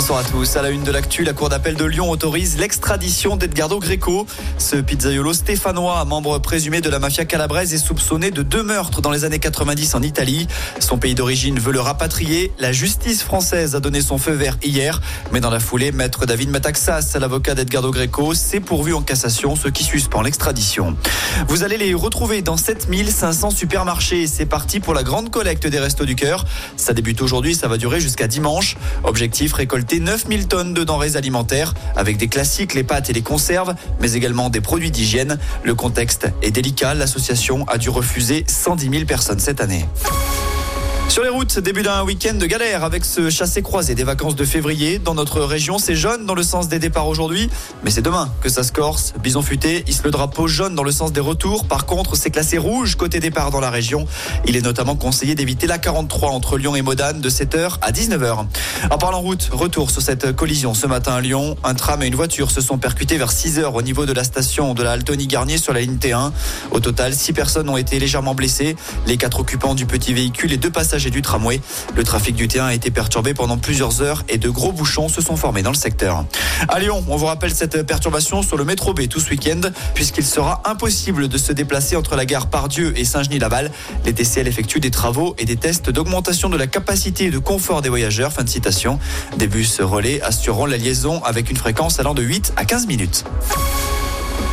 Bonsoir à tous. À la une de l'actu, la Cour d'appel de Lyon autorise l'extradition d'Edgardo Greco. Ce pizzaiolo stéphanois, membre présumé de la mafia calabraise, est soupçonné de deux meurtres dans les années 90 en Italie. Son pays d'origine veut le rapatrier. La justice française a donné son feu vert hier. Mais dans la foulée, maître David Mataxas, l'avocat d'Edgardo Greco, s'est pourvu en cassation, ce qui suspend l'extradition. Vous allez les retrouver dans 7500 supermarchés. C'est parti pour la grande collecte des Restos du Cœur. Ça débute aujourd'hui, ça va durer jusqu'à dimanche. Objectif, récolter 9000 tonnes de denrées alimentaires avec des classiques, les pâtes et les conserves, mais également des produits d'hygiène. Le contexte est délicat. L'association a dû refuser 110 000 personnes cette année. Sur les routes, début d'un week-end de galère avec ce chassé-croisé des vacances de février. Dans notre région, c'est jaune dans le sens des départs aujourd'hui, mais c'est demain que ça se corse. Bison futé hisse le drapeau jaune dans le sens des retours. Par contre, c'est classé rouge côté départ dans la région. Il est notamment conseillé d'éviter la 43 entre Lyon et Modane de 7h à 19h. En parlant route, retour sur cette collision ce matin à Lyon. Un tram et une voiture se sont percutés vers 6h au niveau de la station de la Altony Garnier sur la ligne T1. Au total, 6 personnes ont été légèrement blessées. Les quatre occupants du petit véhicule et deux passagers du tramway. Le trafic du terrain a été perturbé pendant plusieurs heures et de gros bouchons se sont formés dans le secteur. À Lyon, on vous rappelle cette perturbation sur le métro B tout ce week-end, puisqu'il sera impossible de se déplacer entre la gare Pardieu et Saint-Genis-Laval. Les TCL effectuent des travaux et des tests d'augmentation de la capacité et de confort des voyageurs. Fin de citation. Des bus relais assureront la liaison avec une fréquence allant de 8 à 15 minutes.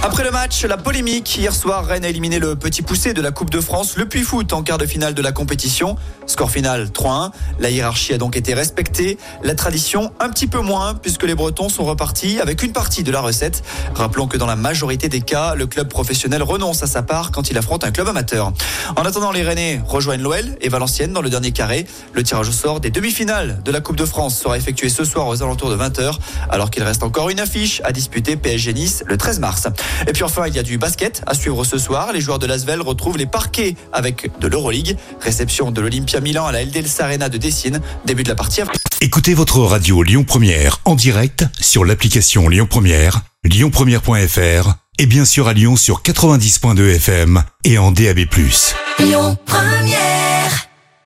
Après le match, la polémique. Hier soir, Rennes a éliminé le petit poussé de la Coupe de France, le Puy Foot, en quart de finale de la compétition. Score final 3-1. La hiérarchie a donc été respectée. La tradition, un petit peu moins, puisque les Bretons sont repartis avec une partie de la recette. Rappelons que dans la majorité des cas, le club professionnel renonce à sa part quand il affronte un club amateur. En attendant, les Rennais rejoignent l'OL et Valenciennes dans le dernier carré. Le tirage au sort des demi-finales de la Coupe de France sera effectué ce soir aux alentours de 20h, alors qu'il reste encore une affiche à disputer PSG Nice le 13 mars. Et puis enfin, il y a du basket à suivre ce soir. Les joueurs de l'Asvel retrouvent les parquets avec de l'Euroleague. Réception de l'Olympia Milan à la LDLS Arena de Dessine. Début de la partie. Écoutez votre radio Lyon Première en direct sur l'application Lyon Première, lyonpremière.fr et bien sûr à Lyon sur 90.2 FM et en DAB+. Lyon Première